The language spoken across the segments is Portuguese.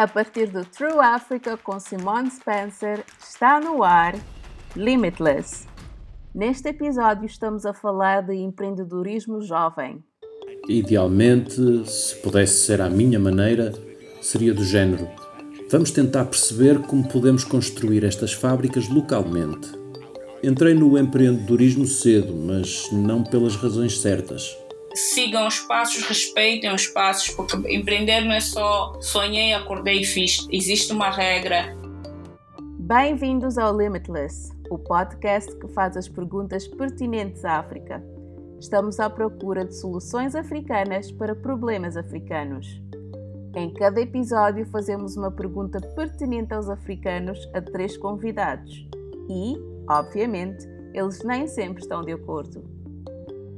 A partir do True Africa com Simone Spencer, está no ar Limitless. Neste episódio estamos a falar de empreendedorismo jovem. Idealmente, se pudesse ser à minha maneira, seria do género: vamos tentar perceber como podemos construir estas fábricas localmente. Entrei no empreendedorismo cedo, mas não pelas razões certas sigam os passos, respeitem os passos, porque empreender não é só sonhei, acordei e fiz. Existe uma regra. Bem-vindos ao Limitless, o podcast que faz as perguntas pertinentes à África. Estamos à procura de soluções africanas para problemas africanos. Em cada episódio, fazemos uma pergunta pertinente aos africanos a três convidados e, obviamente, eles nem sempre estão de acordo.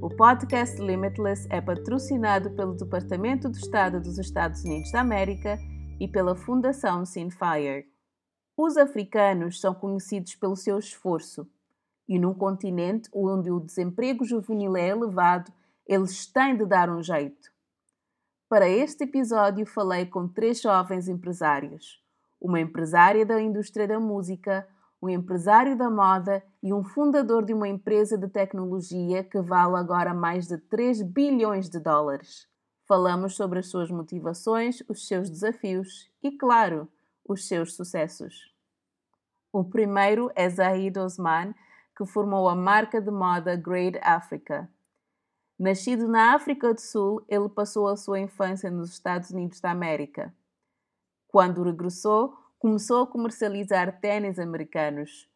O podcast Limitless é patrocinado pelo Departamento de Estado dos Estados Unidos da América e pela Fundação Sinfire. Os africanos são conhecidos pelo seu esforço, e num continente onde o desemprego juvenil é elevado, eles têm de dar um jeito. Para este episódio, falei com três jovens empresários: uma empresária da indústria da música, um empresário da moda e um fundador de uma empresa de tecnologia que vale agora mais de 3 bilhões de dólares. Falamos sobre as suas motivações, os seus desafios e, claro, os seus sucessos. O primeiro é Zahid Osman, que formou a marca de moda Great Africa. Nascido na África do Sul, ele passou a sua infância nos Estados Unidos da América. Quando regressou, começou a comercializar tênis americanos.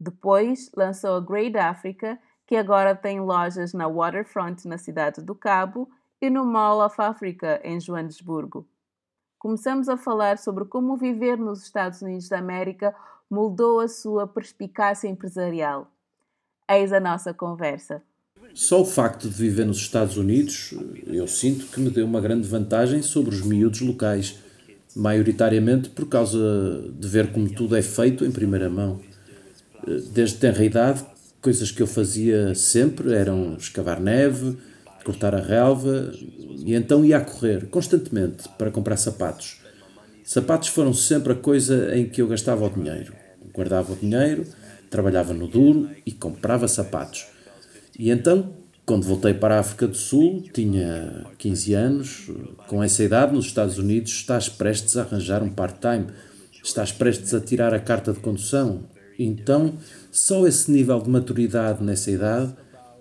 Depois lançou a Great Africa, que agora tem lojas na Waterfront, na cidade do Cabo, e no Mall of Africa, em Joanesburgo. Começamos a falar sobre como viver nos Estados Unidos da América moldou a sua perspicácia empresarial. Eis a nossa conversa. Só o facto de viver nos Estados Unidos, eu sinto que me deu uma grande vantagem sobre os miúdos locais maioritariamente por causa de ver como tudo é feito em primeira mão. Desde tenra idade, coisas que eu fazia sempre eram escavar neve, cortar a relva e então ia a correr constantemente para comprar sapatos. Sapatos foram sempre a coisa em que eu gastava o dinheiro. Guardava o dinheiro, trabalhava no duro e comprava sapatos. E então quando voltei para a África do Sul, tinha 15 anos. Com essa idade, nos Estados Unidos, estás prestes a arranjar um part-time, estás prestes a tirar a carta de condução. Então, só esse nível de maturidade nessa idade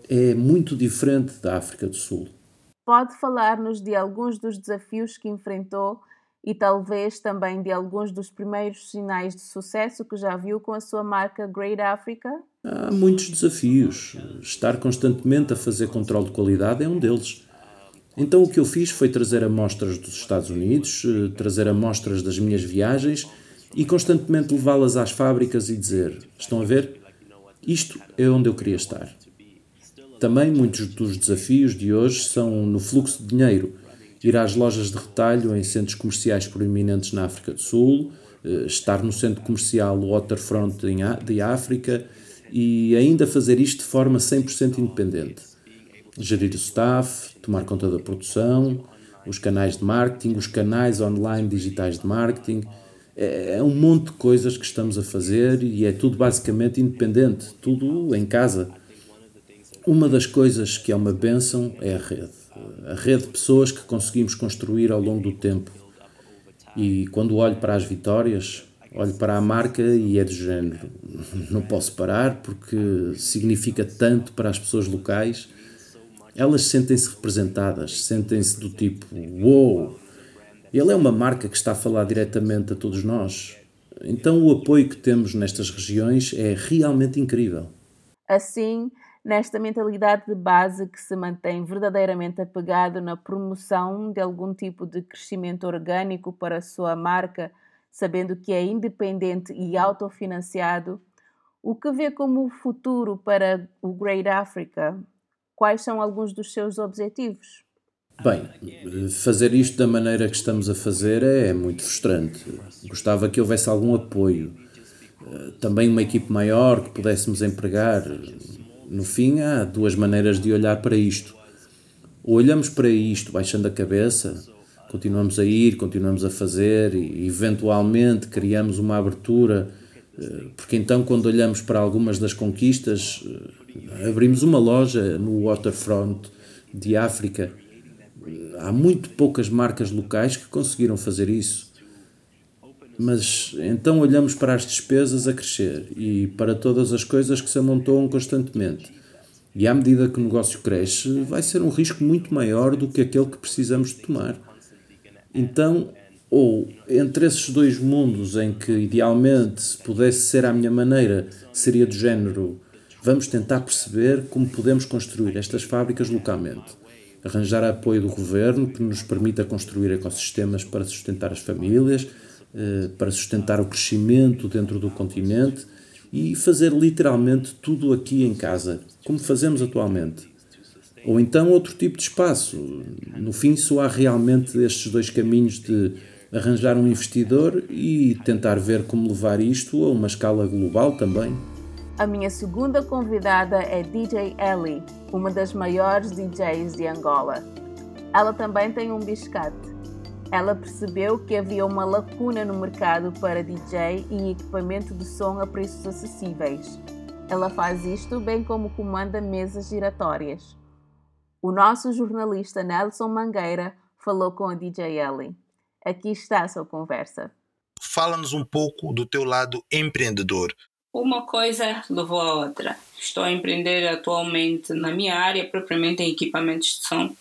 é muito diferente da África do Sul. Pode falar-nos de alguns dos desafios que enfrentou e talvez também de alguns dos primeiros sinais de sucesso que já viu com a sua marca Great Africa? Há muitos desafios. Estar constantemente a fazer controle de qualidade é um deles. Então o que eu fiz foi trazer amostras dos Estados Unidos, eh, trazer amostras das minhas viagens e constantemente levá-las às fábricas e dizer: Estão a ver? Isto é onde eu queria estar. Também muitos dos desafios de hoje são no fluxo de dinheiro ir às lojas de retalho em centros comerciais proeminentes na África do Sul, eh, estar no centro comercial Waterfront de África e ainda fazer isto de forma 100% independente. Gerir o staff, tomar conta da produção, os canais de marketing, os canais online digitais de marketing. É, é um monte de coisas que estamos a fazer e é tudo basicamente independente, tudo em casa. Uma das coisas que é uma benção é a rede a rede de pessoas que conseguimos construir ao longo do tempo. E quando olho para as vitórias, olho para a marca e é do género. Não posso parar porque significa tanto para as pessoas locais. Elas sentem-se representadas, sentem-se do tipo: Uou! Wow, ele é uma marca que está a falar diretamente a todos nós. Então o apoio que temos nestas regiões é realmente incrível. Assim, nesta mentalidade de base que se mantém verdadeiramente apegado na promoção de algum tipo de crescimento orgânico para a sua marca, sabendo que é independente e autofinanciado, o que vê como futuro para o Great Africa? Quais são alguns dos seus objetivos? Bem, fazer isto da maneira que estamos a fazer é muito frustrante. Gostava que houvesse algum apoio. Eh, também uma equipe maior que pudéssemos empregar, no fim, há duas maneiras de olhar para isto. Ou olhamos para isto baixando a cabeça, continuamos a ir, continuamos a fazer e eventualmente criamos uma abertura, eh, porque então, quando olhamos para algumas das conquistas, eh, abrimos uma loja no waterfront de África. Há muito poucas marcas locais que conseguiram fazer isso. Mas então olhamos para as despesas a crescer e para todas as coisas que se amontoam constantemente. E à medida que o negócio cresce, vai ser um risco muito maior do que aquele que precisamos de tomar. Então, ou entre esses dois mundos em que idealmente se pudesse ser à minha maneira, seria do género vamos tentar perceber como podemos construir estas fábricas localmente. Arranjar apoio do governo que nos permita construir ecossistemas para sustentar as famílias, para sustentar o crescimento dentro do continente e fazer literalmente tudo aqui em casa, como fazemos atualmente. Ou então outro tipo de espaço. No fim, só há realmente estes dois caminhos de arranjar um investidor e tentar ver como levar isto a uma escala global também. A minha segunda convidada é DJ Ellie, uma das maiores DJs de Angola. Ela também tem um biscate ela percebeu que havia uma lacuna no mercado para DJ e equipamento de som a preços acessíveis. Ela faz isto bem como comanda mesas giratórias. O nosso jornalista Nelson Mangueira falou com a DJ Ellie. Aqui está a sua conversa. Fala-nos um pouco do teu lado empreendedor. Uma coisa levou a outra. Estou a empreender atualmente na minha área, propriamente em equipamentos de som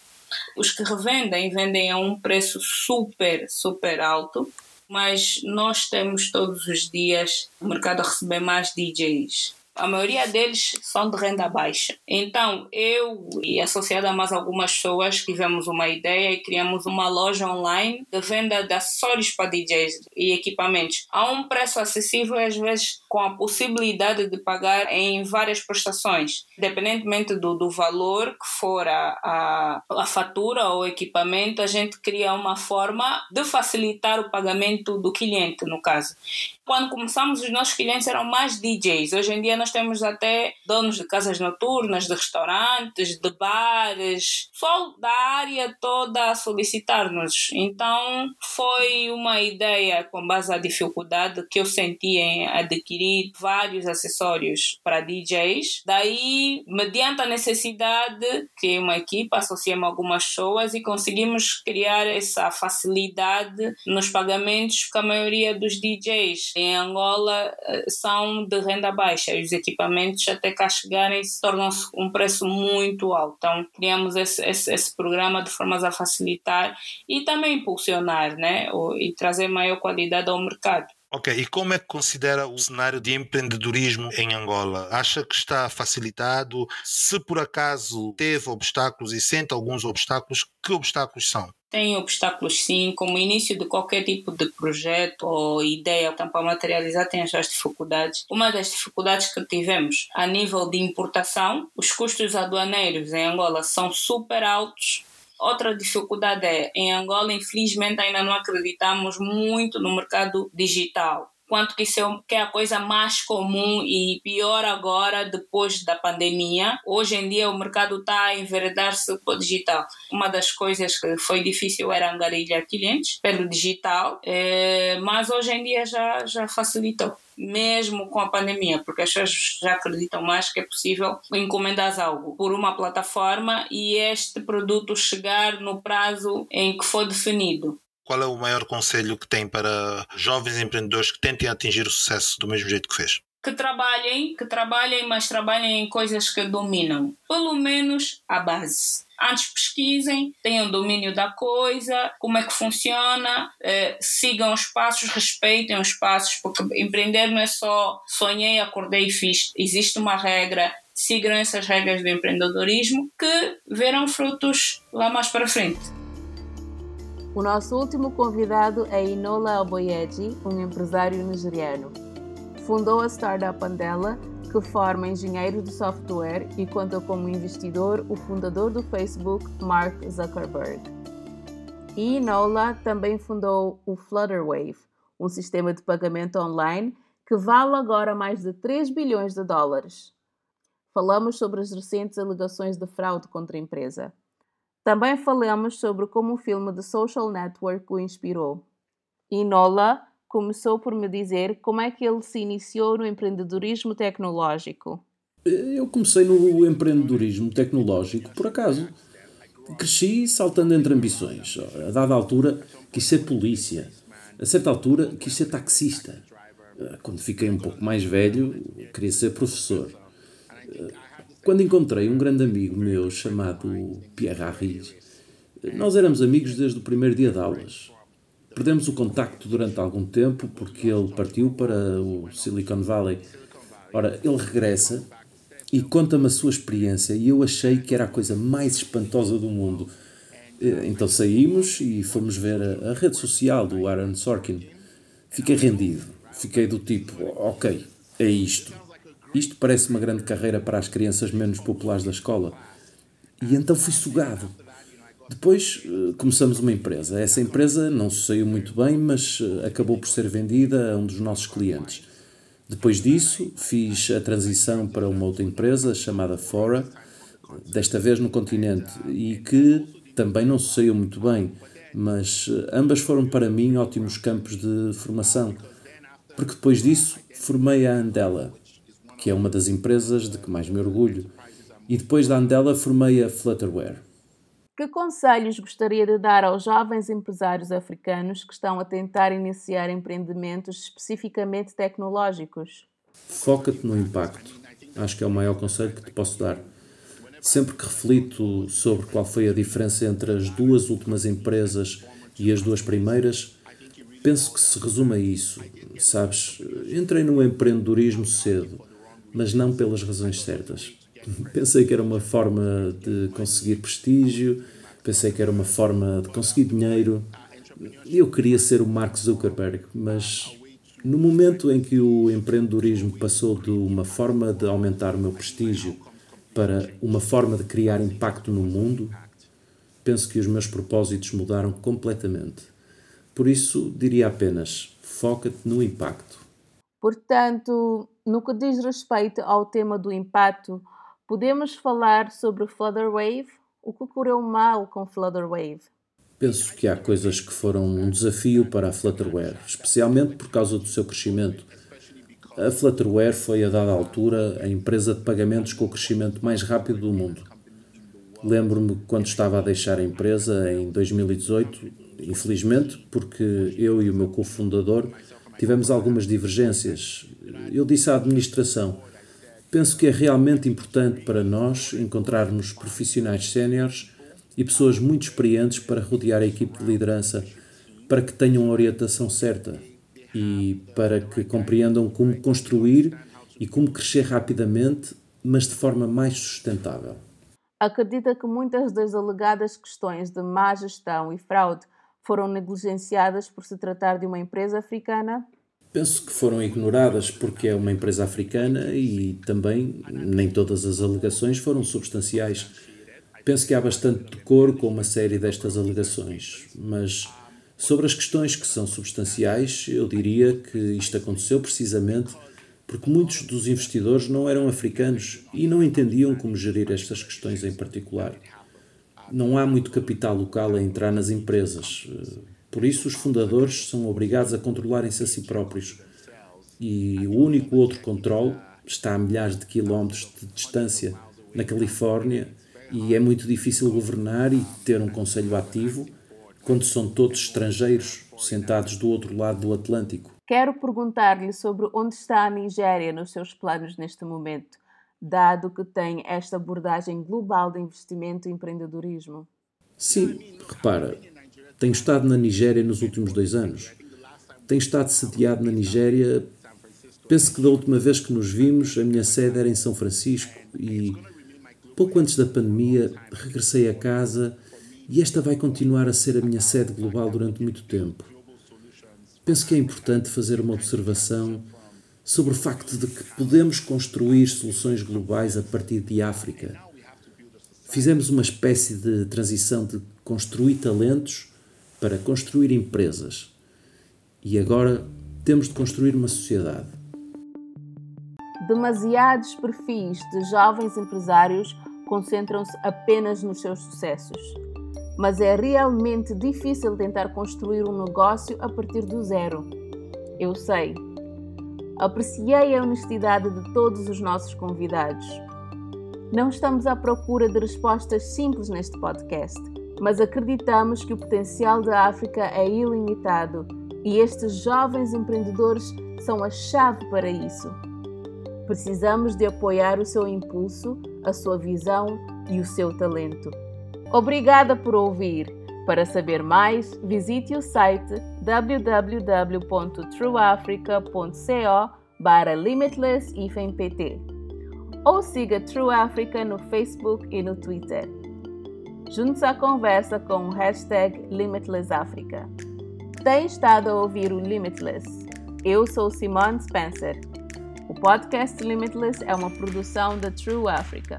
os que revendem, vendem a um preço super, super alto, mas nós temos todos os dias o mercado a receber mais DJs a maioria deles são de renda baixa. Então, eu e associada a mais algumas pessoas tivemos uma ideia e criamos uma loja online de venda de acessórios para DJs e equipamentos a um preço acessível, às vezes com a possibilidade de pagar em várias prestações, independentemente do, do valor que for a, a, a fatura ou equipamento, a gente cria uma forma de facilitar o pagamento do cliente, no caso. Quando começamos, os nossos clientes eram mais DJs. Hoje em dia, nós temos até donos de casas noturnas, de restaurantes, de bares, só da área toda a solicitar-nos. Então, foi uma ideia com base à dificuldade que eu senti em adquirir vários acessórios para DJs. Daí, mediante a necessidade, criei uma equipa, associei-me a algumas pessoas e conseguimos criar essa facilidade nos pagamentos, porque a maioria dos DJs em Angola eh, são de renda baixa e os equipamentos até cá chegarem se tornam-se um preço muito alto. Então criamos esse, esse, esse, programa de formas a facilitar e também impulsionar né? e trazer maior qualidade ao mercado. Ok, e como é que considera o cenário de empreendedorismo em Angola? Acha que está facilitado? Se por acaso teve obstáculos e sente alguns obstáculos, que obstáculos são? Tem obstáculos sim, como início de qualquer tipo de projeto ou ideia, então para materializar tem as suas dificuldades. Uma das dificuldades que tivemos a nível de importação, os custos aduaneiros em Angola são super altos, Outra dificuldade é, em Angola, infelizmente, ainda não acreditamos muito no mercado digital quanto que isso é, que é a coisa mais comum e pior agora depois da pandemia. Hoje em dia o mercado está a enveredar-se para o digital. Uma das coisas que foi difícil era angariar clientes pelo digital, é, mas hoje em dia já, já facilitou mesmo com a pandemia, porque as pessoas já acreditam mais que é possível encomendar algo por uma plataforma e este produto chegar no prazo em que for definido. Qual é o maior conselho que tem para jovens empreendedores que tentem atingir o sucesso do mesmo jeito que fez? Que trabalhem, que trabalhem, mas trabalhem em coisas que dominam. Pelo menos a base antes pesquisem, tenham domínio da coisa, como é que funciona, eh, sigam os passos, respeitem os passos, porque empreender não é só sonhei, acordei e fiz. Existe uma regra, sigam essas regras do empreendedorismo que verão frutos lá mais para frente. O nosso último convidado é Inola Aboyeji, um empresário nigeriano. Fundou a startup Andela, que forma engenheiros de software e conta como investidor o fundador do Facebook, Mark Zuckerberg. E Inola também fundou o Flutterwave, um sistema de pagamento online que vale agora mais de 3 bilhões de dólares. Falamos sobre as recentes alegações de fraude contra a empresa. Também falamos sobre como o filme The Social Network o inspirou. E Nola começou por me dizer como é que ele se iniciou no empreendedorismo tecnológico. Eu comecei no empreendedorismo tecnológico por acaso. Cresci saltando entre ambições. A dada altura quis ser polícia. A certa altura quis ser taxista. Quando fiquei um pouco mais velho, queria ser professor. Quando encontrei um grande amigo meu chamado Pierre Harris, nós éramos amigos desde o primeiro dia de aulas. Perdemos o contacto durante algum tempo porque ele partiu para o Silicon Valley. Ora, ele regressa e conta-me a sua experiência e eu achei que era a coisa mais espantosa do mundo. Então saímos e fomos ver a, rede social do Aaron Sorkin. Fiquei rendido. Fiquei do tipo, ok, é isto. Isto parece uma grande carreira para as crianças menos populares da escola. E então fui sugado. Depois eh, começamos uma empresa. Essa empresa não se saiu muito bem, mas eh, acabou por ser vendida a um dos nossos clientes. Depois disso, fiz a transição para uma outra empresa chamada Fora, desta vez no continente, e que também não se saiu muito bem, mas eh, ambas foram para mim ótimos campos de formação. Porque depois disso, formei a Andela, que é uma das empresas de que mais me orgulho. E depois da Andela formei a Flutterware. Que conselhos gostaria de dar aos jovens empresários africanos que estão a tentar iniciar empreendimentos especificamente tecnológicos? Foca-te no impacto. Acho que é o maior conselho que te posso dar. Sempre que reflito sobre qual foi a diferença entre as duas últimas empresas e as duas primeiras, penso que se resume a isso. Sabes, entrei no empreendedorismo cedo mas não pelas razões certas. Pensei que era uma forma de conseguir prestígio, pensei que era uma forma de conseguir dinheiro. Eu queria ser o Mark Zuckerberg, mas no momento em que o empreendedorismo passou de uma forma de aumentar o meu prestígio para uma forma de criar impacto no mundo, penso que os meus propósitos mudaram completamente. Por isso, diria apenas: foca-te no impacto. Portanto, no que diz respeito ao tema do impacto, podemos falar sobre Flutter Wave? O que correu mal com Flutter Wave? Penso que há coisas que foram um desafio para a Flutterware, especialmente por causa do seu crescimento. A Flutterware foi, a dada altura, a empresa de pagamentos com o crescimento mais rápido do mundo. Lembro-me quando estava a deixar a empresa em 2018, infelizmente, porque eu e o meu cofundador tivemos algumas divergências. Eu disse à administração: penso que é realmente importante para nós encontrarmos profissionais séniores e pessoas muito experientes para rodear a equipe de liderança, para que tenham a orientação certa e para que compreendam como construir e como crescer rapidamente, mas de forma mais sustentável. Acredita que muitas das alegadas questões de má gestão e fraude foram negligenciadas por se tratar de uma empresa africana? Penso que foram ignoradas porque é uma empresa africana e também nem todas as alegações foram substanciais. Penso que há bastante decoro com uma série destas alegações, mas sobre as questões que são substanciais, eu diria que isto aconteceu precisamente porque muitos dos investidores não eram africanos e não entendiam como gerir estas questões em particular não há muito capital local a entrar nas empresas. Por isso, os fundadores são obrigados a controlarem-se a si próprios. E o único outro controle está a milhares de quilómetros de distância, na Califórnia, e é muito difícil governar e ter um conselho ativo quando são todos estrangeiros sentados do outro lado do Atlântico. Quero perguntar-lhe sobre onde está a Nigéria nos seus planos neste momento dado que tem esta abordagem global de investimento e empreendedorismo? Sim, repara, tenho estado na Nigéria nos últimos dois anos. Tenho estado sediado na Nigéria. Penso que da última vez que nos vimos, a minha sede era em São Francisco e, pouco antes da pandemia, regressei a casa e esta vai continuar a ser a minha sede global durante muito tempo. Penso que é importante fazer uma observação sobre o facto de que podemos construir soluções globais a partir de África. Fizemos uma espécie de transição de construir talentos para construir empresas. E agora temos de construir uma sociedade. Demasiados perfis de jovens empresários concentram-se apenas nos seus sucessos. mas é realmente difícil tentar construir um negócio a partir do zero. Eu sei. Apreciei a honestidade de todos os nossos convidados. Não estamos à procura de respostas simples neste podcast, mas acreditamos que o potencial da África é ilimitado e estes jovens empreendedores são a chave para isso. Precisamos de apoiar o seu impulso, a sua visão e o seu talento. Obrigada por ouvir. Para saber mais, visite o site www.trueafrica.co barra limitless-pt ou siga True Africa no Facebook e no Twitter. Junte-se à conversa com o hashtag LimitlessAfrica. Tem estado a ouvir o Limitless. Eu sou Simone Spencer. O podcast Limitless é uma produção da True Africa.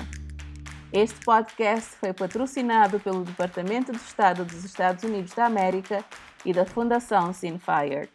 Este podcast foi patrocinado pelo Departamento de Estado dos Estados Unidos da América e da Fundação Sinfire.